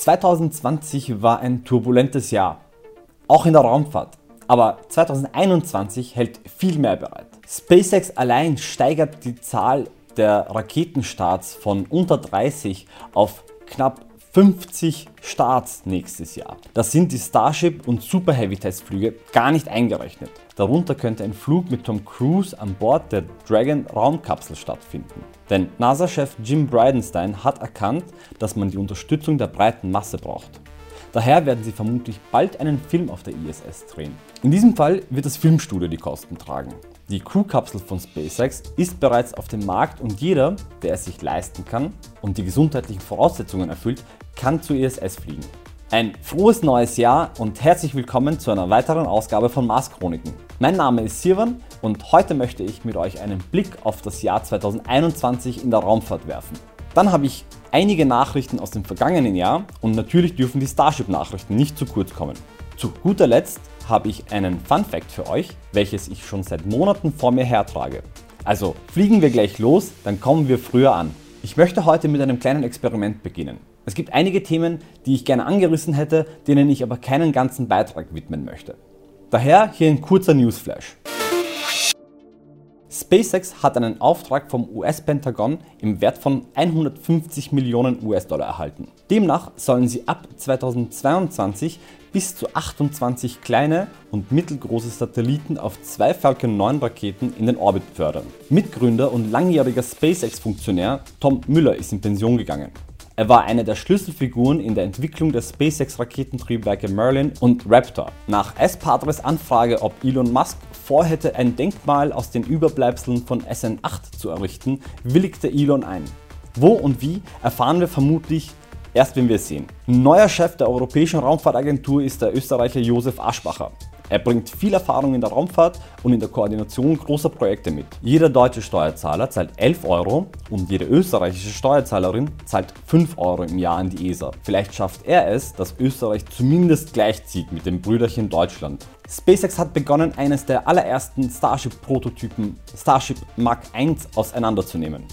2020 war ein turbulentes Jahr, auch in der Raumfahrt. Aber 2021 hält viel mehr bereit. SpaceX allein steigert die Zahl der Raketenstarts von unter 30 auf knapp 50 Starts nächstes Jahr. Das sind die Starship und Super Heavy Testflüge gar nicht eingerechnet. Darunter könnte ein Flug mit Tom Cruise an Bord der Dragon Raumkapsel stattfinden. Denn NASA-Chef Jim Bridenstine hat erkannt, dass man die Unterstützung der breiten Masse braucht. Daher werden sie vermutlich bald einen Film auf der ISS drehen. In diesem Fall wird das Filmstudio die Kosten tragen. Die Crew-Kapsel von SpaceX ist bereits auf dem Markt und jeder, der es sich leisten kann und die gesundheitlichen Voraussetzungen erfüllt, kann zur ISS fliegen. Ein frohes neues Jahr und herzlich willkommen zu einer weiteren Ausgabe von Mars Chroniken. Mein Name ist Sirwan und heute möchte ich mit euch einen Blick auf das Jahr 2021 in der Raumfahrt werfen. Dann habe ich einige Nachrichten aus dem vergangenen Jahr und natürlich dürfen die Starship-Nachrichten nicht zu kurz kommen. Zu guter Letzt habe ich einen Fun Fact für euch, welches ich schon seit Monaten vor mir hertrage. Also fliegen wir gleich los, dann kommen wir früher an. Ich möchte heute mit einem kleinen Experiment beginnen. Es gibt einige Themen, die ich gerne angerissen hätte, denen ich aber keinen ganzen Beitrag widmen möchte. Daher hier ein kurzer Newsflash. SpaceX hat einen Auftrag vom US-Pentagon im Wert von 150 Millionen US-Dollar erhalten. Demnach sollen sie ab 2022 bis zu 28 kleine und mittelgroße Satelliten auf zwei Falcon 9 Raketen in den Orbit fördern. Mitgründer und langjähriger SpaceX-Funktionär Tom Müller ist in Pension gegangen. Er war eine der Schlüsselfiguren in der Entwicklung der SpaceX-Raketentriebwerke Merlin und Raptor. Nach S-Padres Anfrage, ob Elon Musk vorhätte, ein Denkmal aus den Überbleibseln von SN8 zu errichten, willigte Elon ein. Wo und wie erfahren wir vermutlich erst, wenn wir es sehen. Neuer Chef der Europäischen Raumfahrtagentur ist der Österreicher Josef Aschbacher. Er bringt viel Erfahrung in der Raumfahrt und in der Koordination großer Projekte mit. Jeder deutsche Steuerzahler zahlt 11 Euro und jede österreichische Steuerzahlerin zahlt 5 Euro im Jahr an die ESA. Vielleicht schafft er es, dass Österreich zumindest gleichzieht mit dem Brüderchen Deutschland. SpaceX hat begonnen, eines der allerersten Starship-Prototypen Starship Mark I auseinanderzunehmen.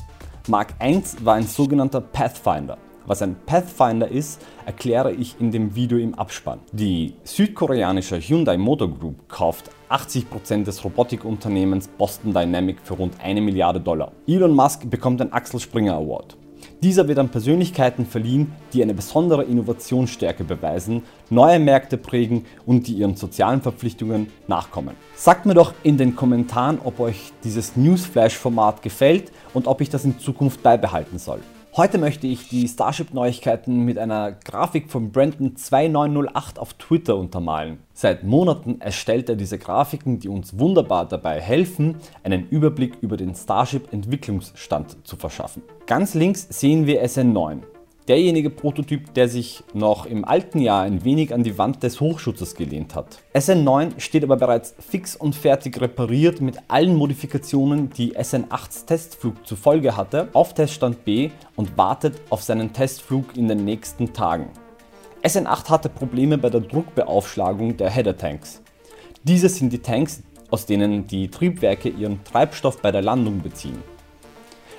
Mark I war ein sogenannter Pathfinder. Was ein Pathfinder ist, erkläre ich in dem Video im Abspann. Die südkoreanische Hyundai Motor Group kauft 80% des Robotikunternehmens Boston Dynamic für rund eine Milliarde Dollar. Elon Musk bekommt den Axel Springer Award. Dieser wird an Persönlichkeiten verliehen, die eine besondere Innovationsstärke beweisen, neue Märkte prägen und die ihren sozialen Verpflichtungen nachkommen. Sagt mir doch in den Kommentaren, ob euch dieses Newsflash-Format gefällt und ob ich das in Zukunft beibehalten soll. Heute möchte ich die Starship-Neuigkeiten mit einer Grafik von Brandon2908 auf Twitter untermalen. Seit Monaten erstellt er diese Grafiken, die uns wunderbar dabei helfen, einen Überblick über den Starship-Entwicklungsstand zu verschaffen. Ganz links sehen wir SN9 derjenige Prototyp, der sich noch im alten Jahr ein wenig an die Wand des Hochschutzes gelehnt hat. SN9 steht aber bereits fix und fertig repariert mit allen Modifikationen, die SN8s Testflug zur Folge hatte, auf Teststand B und wartet auf seinen Testflug in den nächsten Tagen. SN8 hatte Probleme bei der Druckbeaufschlagung der Header-Tanks. Diese sind die Tanks, aus denen die Triebwerke ihren Treibstoff bei der Landung beziehen.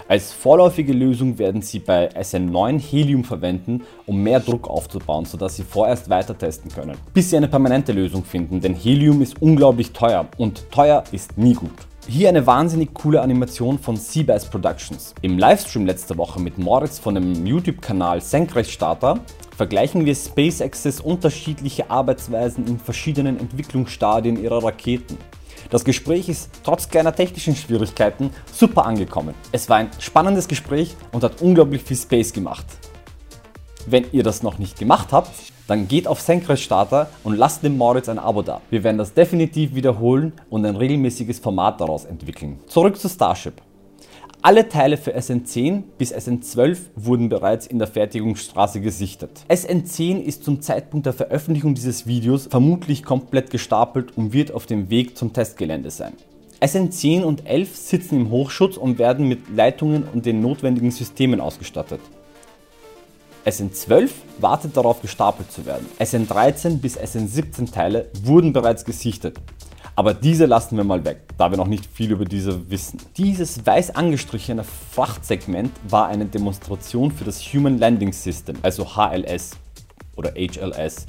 Als vorläufige Lösung werden sie bei SN9 Helium verwenden, um mehr Druck aufzubauen, sodass sie vorerst weiter testen können. Bis sie eine permanente Lösung finden, denn Helium ist unglaublich teuer und teuer ist nie gut. Hier eine wahnsinnig coole Animation von Seabass Productions. Im Livestream letzte Woche mit Moritz von dem YouTube-Kanal Senkrechtstarter vergleichen wir SpaceX's unterschiedliche Arbeitsweisen in verschiedenen Entwicklungsstadien ihrer Raketen. Das Gespräch ist trotz kleiner technischen Schwierigkeiten super angekommen. Es war ein spannendes Gespräch und hat unglaublich viel Space gemacht. Wenn ihr das noch nicht gemacht habt, dann geht auf Senkrechtstarter und lasst dem Moritz ein Abo da. Wir werden das definitiv wiederholen und ein regelmäßiges Format daraus entwickeln. Zurück zu Starship. Alle Teile für SN10 bis SN12 wurden bereits in der Fertigungsstraße gesichtet. SN10 ist zum Zeitpunkt der Veröffentlichung dieses Videos vermutlich komplett gestapelt und wird auf dem Weg zum Testgelände sein. SN10 und 11 sitzen im Hochschutz und werden mit Leitungen und den notwendigen Systemen ausgestattet. SN12 wartet darauf gestapelt zu werden. SN13 bis SN17 Teile wurden bereits gesichtet. Aber diese lassen wir mal weg, da wir noch nicht viel über diese wissen. Dieses weiß angestrichene Frachtsegment war eine Demonstration für das Human Landing System, also HLS. oder HLS,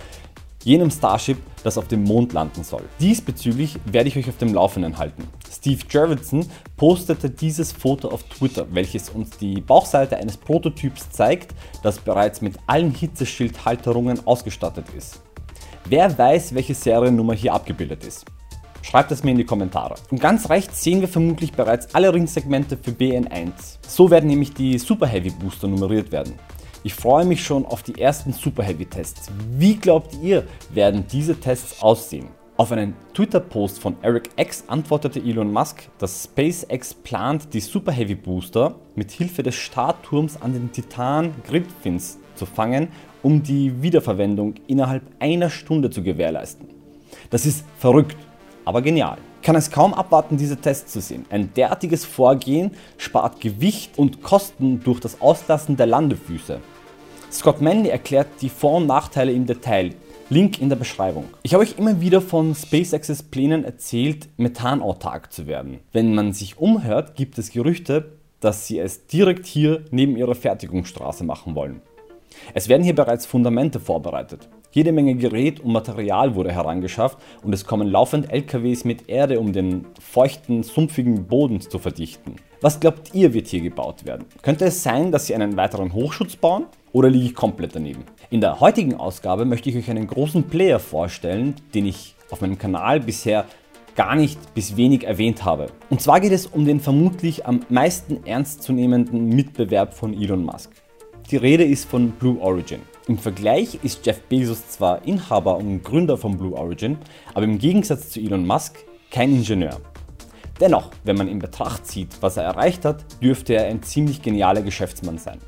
jenem Starship, das auf dem Mond landen soll. Diesbezüglich werde ich euch auf dem Laufenden halten. Steve Jurvetson postete dieses Foto auf Twitter, welches uns die Bauchseite eines Prototyps zeigt, das bereits mit allen Hitzeschildhalterungen ausgestattet ist. Wer weiß, welche Seriennummer hier abgebildet ist? Schreibt es mir in die Kommentare. Und ganz rechts sehen wir vermutlich bereits alle Ringsegmente für BN1. So werden nämlich die Super Heavy Booster nummeriert werden. Ich freue mich schon auf die ersten Super Heavy Tests. Wie glaubt ihr, werden diese Tests aussehen? Auf einen Twitter-Post von Eric X antwortete Elon Musk, dass SpaceX plant, die Super Heavy Booster mit Hilfe des Startturms an den Titan Gridfins zu fangen, um die Wiederverwendung innerhalb einer Stunde zu gewährleisten. Das ist verrückt, aber genial. Kann es kaum abwarten, diese Tests zu sehen. Ein derartiges Vorgehen spart Gewicht und Kosten durch das Auslassen der Landefüße. Scott Manley erklärt die Vor- und Nachteile im Detail. Link in der Beschreibung. Ich habe euch immer wieder von SpaceX's Plänen erzählt, methanautark zu werden. Wenn man sich umhört, gibt es Gerüchte, dass sie es direkt hier neben ihrer Fertigungsstraße machen wollen. Es werden hier bereits Fundamente vorbereitet. Jede Menge Gerät und Material wurde herangeschafft und es kommen laufend LKWs mit Erde, um den feuchten, sumpfigen Boden zu verdichten. Was glaubt ihr wird hier gebaut werden? Könnte es sein, dass sie einen weiteren Hochschutz bauen? Oder liege ich komplett daneben? In der heutigen Ausgabe möchte ich euch einen großen Player vorstellen, den ich auf meinem Kanal bisher gar nicht bis wenig erwähnt habe. Und zwar geht es um den vermutlich am meisten ernstzunehmenden Mitbewerb von Elon Musk. Die Rede ist von Blue Origin. Im Vergleich ist Jeff Bezos zwar Inhaber und Gründer von Blue Origin, aber im Gegensatz zu Elon Musk kein Ingenieur. Dennoch, wenn man in Betracht zieht, was er erreicht hat, dürfte er ein ziemlich genialer Geschäftsmann sein.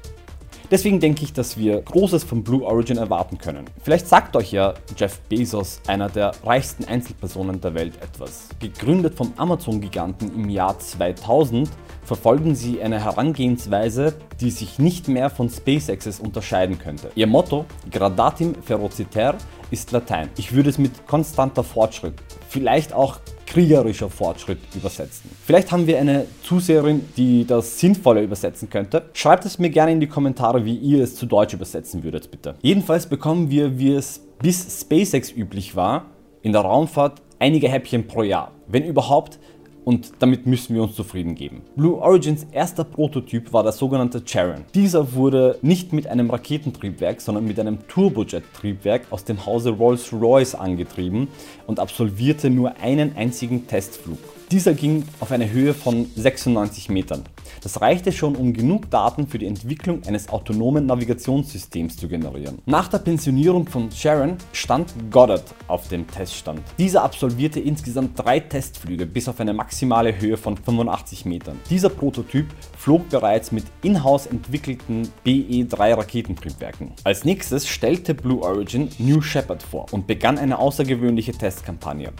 Deswegen denke ich, dass wir Großes von Blue Origin erwarten können. Vielleicht sagt euch ja Jeff Bezos, einer der reichsten Einzelpersonen der Welt, etwas. Gegründet vom Amazon-Giganten im Jahr 2000, verfolgen sie eine Herangehensweise, die sich nicht mehr von SpaceXs unterscheiden könnte. Ihr Motto, Gradatim Ferociter, ist Latein. Ich würde es mit konstanter Fortschritt, vielleicht auch kriegerischer Fortschritt übersetzen. Vielleicht haben wir eine Zuseherin, die das sinnvoller übersetzen könnte. Schreibt es mir gerne in die Kommentare, wie ihr es zu Deutsch übersetzen würdet, bitte. Jedenfalls bekommen wir, wie es bis SpaceX üblich war, in der Raumfahrt einige Häppchen pro Jahr. Wenn überhaupt, und damit müssen wir uns zufrieden geben. Blue Origins erster Prototyp war der sogenannte Charon. Dieser wurde nicht mit einem Raketentriebwerk, sondern mit einem Turbojet-Triebwerk aus dem Hause Rolls-Royce angetrieben und absolvierte nur einen einzigen Testflug. Dieser ging auf eine Höhe von 96 Metern. Das reichte schon, um genug Daten für die Entwicklung eines autonomen Navigationssystems zu generieren. Nach der Pensionierung von Sharon stand Goddard auf dem Teststand. Dieser absolvierte insgesamt drei Testflüge bis auf eine maximale Höhe von 85 Metern. Dieser Prototyp flog bereits mit in-house entwickelten BE-3 Raketentriebwerken. Als nächstes stellte Blue Origin New Shepard vor und begann eine außergewöhnliche Testkampagne.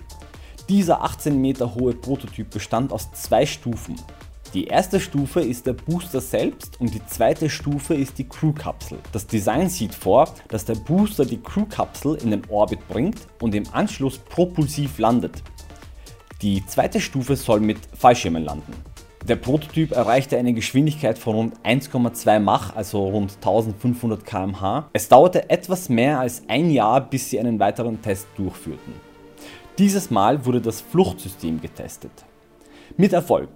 Dieser 18 Meter hohe Prototyp bestand aus zwei Stufen. Die erste Stufe ist der Booster selbst und die zweite Stufe ist die Crew-Kapsel. Das Design sieht vor, dass der Booster die Crew-Kapsel in den Orbit bringt und im Anschluss propulsiv landet. Die zweite Stufe soll mit Fallschirmen landen. Der Prototyp erreichte eine Geschwindigkeit von rund 1,2 Mach, also rund 1500 km/h. Es dauerte etwas mehr als ein Jahr, bis sie einen weiteren Test durchführten. Dieses Mal wurde das Fluchtsystem getestet. Mit Erfolg.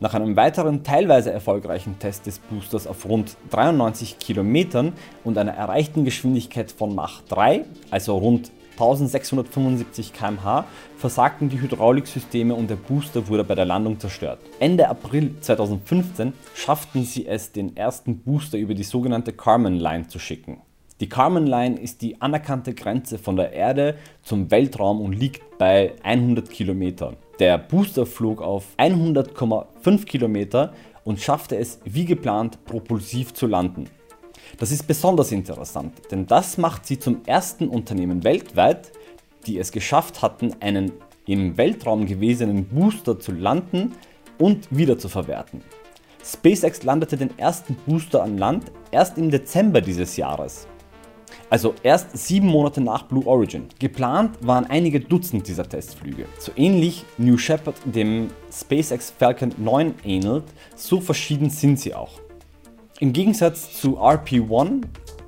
Nach einem weiteren teilweise erfolgreichen Test des Boosters auf rund 93 Kilometern und einer erreichten Geschwindigkeit von Mach 3, also rund 1675 km/h, versagten die Hydrauliksysteme und der Booster wurde bei der Landung zerstört. Ende April 2015 schafften sie es, den ersten Booster über die sogenannte Carmen Line zu schicken. Die Kármán Line ist die anerkannte Grenze von der Erde zum Weltraum und liegt bei 100 Kilometern. Der Booster flog auf 100,5 Kilometer und schaffte es wie geplant propulsiv zu landen. Das ist besonders interessant, denn das macht sie zum ersten Unternehmen weltweit, die es geschafft hatten, einen im Weltraum gewesenen Booster zu landen und wieder zu verwerten. SpaceX landete den ersten Booster an Land erst im Dezember dieses Jahres also erst sieben Monate nach Blue Origin. Geplant waren einige Dutzend dieser Testflüge. So ähnlich New Shepard dem SpaceX Falcon 9 ähnelt, so verschieden sind sie auch. Im Gegensatz zu RP-1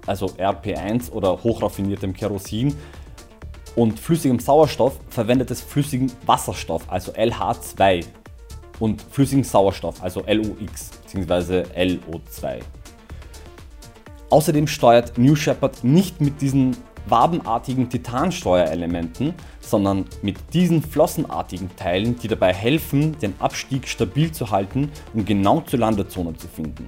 also RP1 oder hochraffiniertem Kerosin, und flüssigem Sauerstoff verwendet es flüssigen Wasserstoff, also LH2 und flüssigen Sauerstoff, also LOX bzw. LO2. Außerdem steuert New Shepard nicht mit diesen wabenartigen Titansteuerelementen, sondern mit diesen flossenartigen Teilen, die dabei helfen, den Abstieg stabil zu halten und genau zur Landezone zu finden.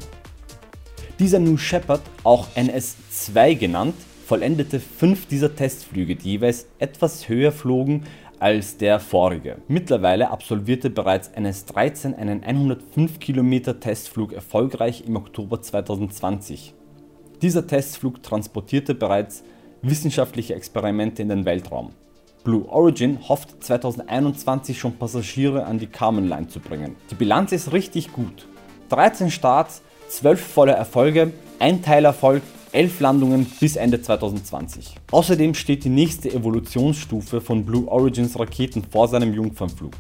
Dieser New Shepard, auch NS2 genannt, vollendete fünf dieser Testflüge, die jeweils etwas höher flogen als der vorige. Mittlerweile absolvierte bereits NS13 einen 105 Kilometer Testflug erfolgreich im Oktober 2020. Dieser Testflug transportierte bereits wissenschaftliche Experimente in den Weltraum. Blue Origin hofft 2021 schon Passagiere an die Carmen Line zu bringen. Die Bilanz ist richtig gut. 13 Starts, 12 volle Erfolge, ein Teilerfolg 11 Landungen bis Ende 2020. Außerdem steht die nächste Evolutionsstufe von Blue Origins Raketen vor seinem Jungfernflug.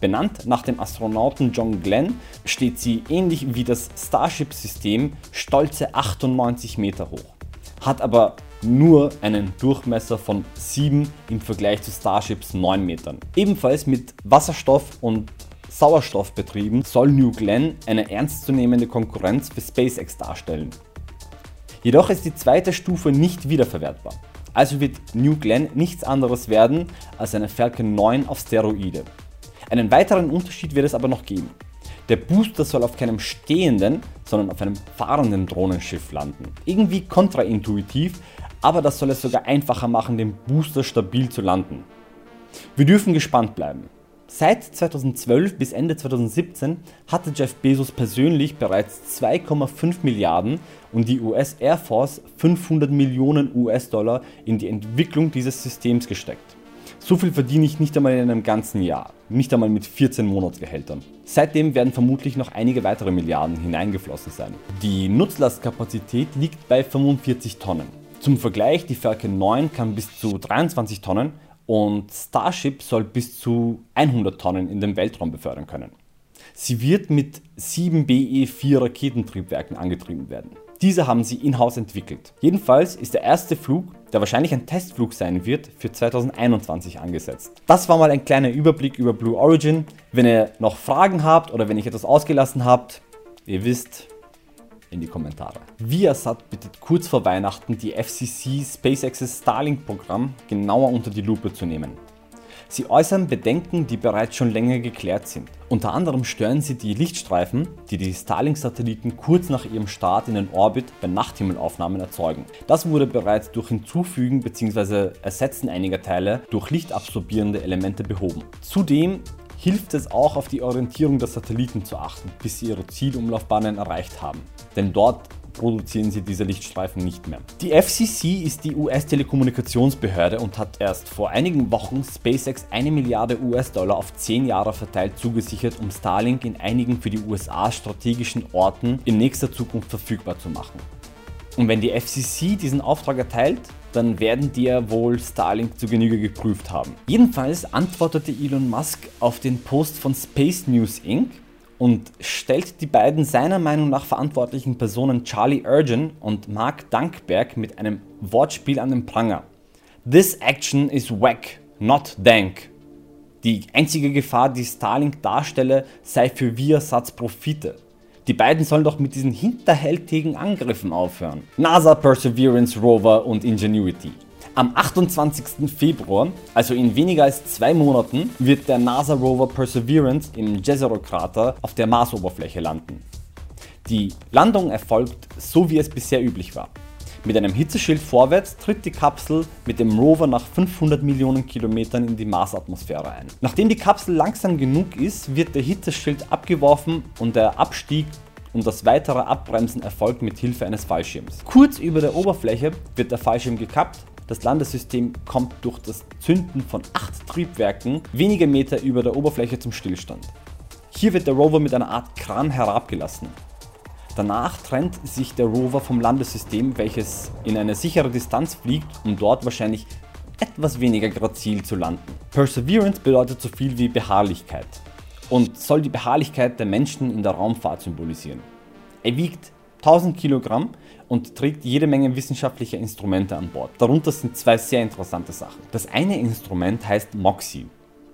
Benannt nach dem Astronauten John Glenn steht sie ähnlich wie das Starship-System stolze 98 Meter hoch, hat aber nur einen Durchmesser von 7 im Vergleich zu Starships 9 Metern. Ebenfalls mit Wasserstoff und Sauerstoff betrieben soll New Glenn eine ernstzunehmende Konkurrenz für SpaceX darstellen. Jedoch ist die zweite Stufe nicht wiederverwertbar. Also wird New Glenn nichts anderes werden als eine Falcon 9 auf Steroide. Einen weiteren Unterschied wird es aber noch geben. Der Booster soll auf keinem stehenden, sondern auf einem fahrenden Drohnenschiff landen. Irgendwie kontraintuitiv, aber das soll es sogar einfacher machen, den Booster stabil zu landen. Wir dürfen gespannt bleiben. Seit 2012 bis Ende 2017 hatte Jeff Bezos persönlich bereits 2,5 Milliarden und die US Air Force 500 Millionen US-Dollar in die Entwicklung dieses Systems gesteckt. So viel verdiene ich nicht einmal in einem ganzen Jahr, nicht einmal mit 14 Monatsgehältern. Seitdem werden vermutlich noch einige weitere Milliarden hineingeflossen sein. Die Nutzlastkapazität liegt bei 45 Tonnen. Zum Vergleich, die Falcon 9 kann bis zu 23 Tonnen und Starship soll bis zu 100 Tonnen in den Weltraum befördern können. Sie wird mit 7 BE-4 Raketentriebwerken angetrieben werden. Diese haben sie in-house entwickelt. Jedenfalls ist der erste Flug, der wahrscheinlich ein Testflug sein wird, für 2021 angesetzt. Das war mal ein kleiner Überblick über Blue Origin. Wenn ihr noch Fragen habt oder wenn ich etwas ausgelassen habt, ihr wisst, in die Kommentare. Viasat bittet kurz vor Weihnachten die FCC SpaceX's Starlink-Programm genauer unter die Lupe zu nehmen. Sie äußern Bedenken, die bereits schon länger geklärt sind. Unter anderem stören sie die Lichtstreifen, die die Starlink-Satelliten kurz nach ihrem Start in den Orbit bei Nachthimmelaufnahmen erzeugen. Das wurde bereits durch Hinzufügen bzw. Ersetzen einiger Teile durch lichtabsorbierende Elemente behoben. Zudem hilft es auch auf die Orientierung der Satelliten zu achten, bis sie ihre Zielumlaufbahnen erreicht haben. Denn dort produzieren sie diese Lichtstreifen nicht mehr. Die FCC ist die US-Telekommunikationsbehörde und hat erst vor einigen Wochen SpaceX eine Milliarde US-Dollar auf 10 Jahre verteilt zugesichert, um Starlink in einigen für die USA strategischen Orten in nächster Zukunft verfügbar zu machen. Und wenn die FCC diesen Auftrag erteilt, dann werden die ja wohl Starlink zu Genüge geprüft haben. Jedenfalls antwortete Elon Musk auf den Post von Space News Inc. und stellt die beiden seiner Meinung nach verantwortlichen Personen Charlie Ergen und Mark Dankberg mit einem Wortspiel an den Pranger. This action is whack, not dank. Die einzige Gefahr, die Starlink darstelle, sei für Viasats Profite. Die beiden sollen doch mit diesen hinterhältigen Angriffen aufhören. NASA, Perseverance Rover und Ingenuity. Am 28. Februar, also in weniger als zwei Monaten, wird der NASA Rover Perseverance im Jezero-Krater auf der Marsoberfläche landen. Die Landung erfolgt so wie es bisher üblich war. Mit einem Hitzeschild vorwärts tritt die Kapsel mit dem Rover nach 500 Millionen Kilometern in die Marsatmosphäre ein. Nachdem die Kapsel langsam genug ist, wird der Hitzeschild abgeworfen und der Abstieg und das weitere Abbremsen erfolgt mit Hilfe eines Fallschirms. Kurz über der Oberfläche wird der Fallschirm gekappt das Landesystem kommt durch das Zünden von acht Triebwerken wenige Meter über der Oberfläche zum Stillstand. Hier wird der Rover mit einer Art Kran herabgelassen. Danach trennt sich der Rover vom Landesystem, welches in eine sichere Distanz fliegt, um dort wahrscheinlich etwas weniger grazil zu landen. Perseverance bedeutet so viel wie Beharrlichkeit und soll die Beharrlichkeit der Menschen in der Raumfahrt symbolisieren. Er wiegt 1000 Kilogramm und trägt jede Menge wissenschaftlicher Instrumente an Bord. Darunter sind zwei sehr interessante Sachen. Das eine Instrument heißt MOXIE.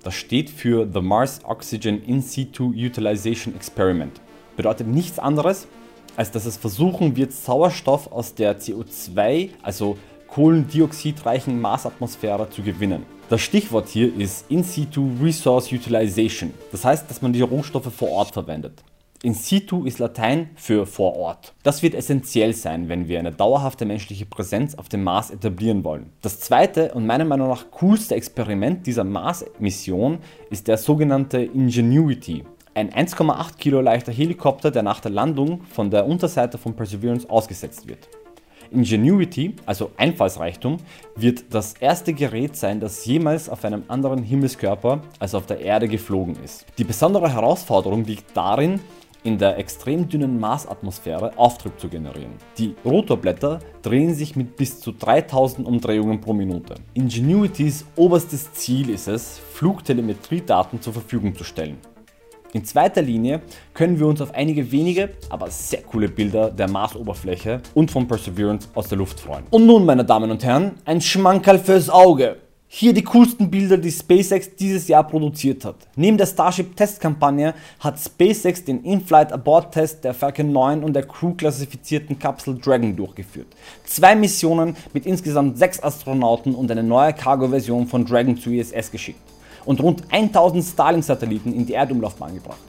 Das steht für The Mars Oxygen In Situ Utilization Experiment. Bedeutet nichts anderes, als dass es versuchen wird, Sauerstoff aus der CO2, also kohlendioxidreichen Marsatmosphäre zu gewinnen. Das Stichwort hier ist In situ Resource Utilization. Das heißt, dass man die Rohstoffe vor Ort verwendet. In situ ist Latein für vor Ort. Das wird essentiell sein, wenn wir eine dauerhafte menschliche Präsenz auf dem Mars etablieren wollen. Das zweite und meiner Meinung nach coolste Experiment dieser Mars-Mission ist der sogenannte Ingenuity. Ein 1,8 Kilo leichter Helikopter, der nach der Landung von der Unterseite von Perseverance ausgesetzt wird. Ingenuity, also Einfallsreichtum, wird das erste Gerät sein, das jemals auf einem anderen Himmelskörper als auf der Erde geflogen ist. Die besondere Herausforderung liegt darin, in der extrem dünnen Marsatmosphäre Auftrieb zu generieren. Die Rotorblätter drehen sich mit bis zu 3000 Umdrehungen pro Minute. Ingenuitys oberstes Ziel ist es, Flugtelemetriedaten zur Verfügung zu stellen. In zweiter Linie können wir uns auf einige wenige, aber sehr coole Bilder der Marsoberfläche und von Perseverance aus der Luft freuen. Und nun, meine Damen und Herren, ein Schmankerl fürs Auge. Hier die coolsten Bilder, die SpaceX dieses Jahr produziert hat. Neben der Starship-Testkampagne hat SpaceX den In-Flight Abort-Test der Falcon 9 und der Crew-klassifizierten Kapsel Dragon durchgeführt. Zwei Missionen mit insgesamt sechs Astronauten und eine neue Cargo-Version von Dragon zur ISS geschickt und rund 1000 Starlink-Satelliten in die Erdumlaufbahn gebracht.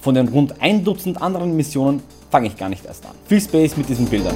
Von den rund ein Dutzend anderen Missionen fange ich gar nicht erst an. Viel Space mit diesen Bildern.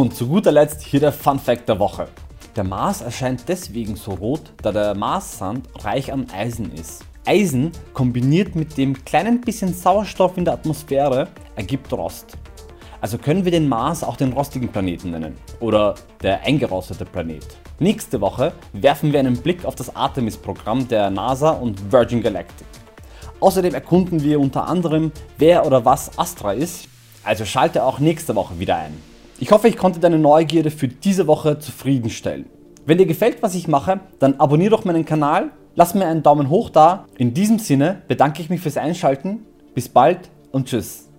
Und zu guter Letzt hier der Fun Fact der Woche. Der Mars erscheint deswegen so rot, da der Marssand reich an Eisen ist. Eisen kombiniert mit dem kleinen bisschen Sauerstoff in der Atmosphäre ergibt Rost. Also können wir den Mars auch den rostigen Planeten nennen oder der eingerostete Planet. Nächste Woche werfen wir einen Blick auf das Artemis-Programm der NASA und Virgin Galactic. Außerdem erkunden wir unter anderem, wer oder was Astra ist, also schalte auch nächste Woche wieder ein. Ich hoffe, ich konnte deine Neugierde für diese Woche zufriedenstellen. Wenn dir gefällt, was ich mache, dann abonniere doch meinen Kanal, lass mir einen Daumen hoch da. In diesem Sinne bedanke ich mich fürs Einschalten. Bis bald und tschüss.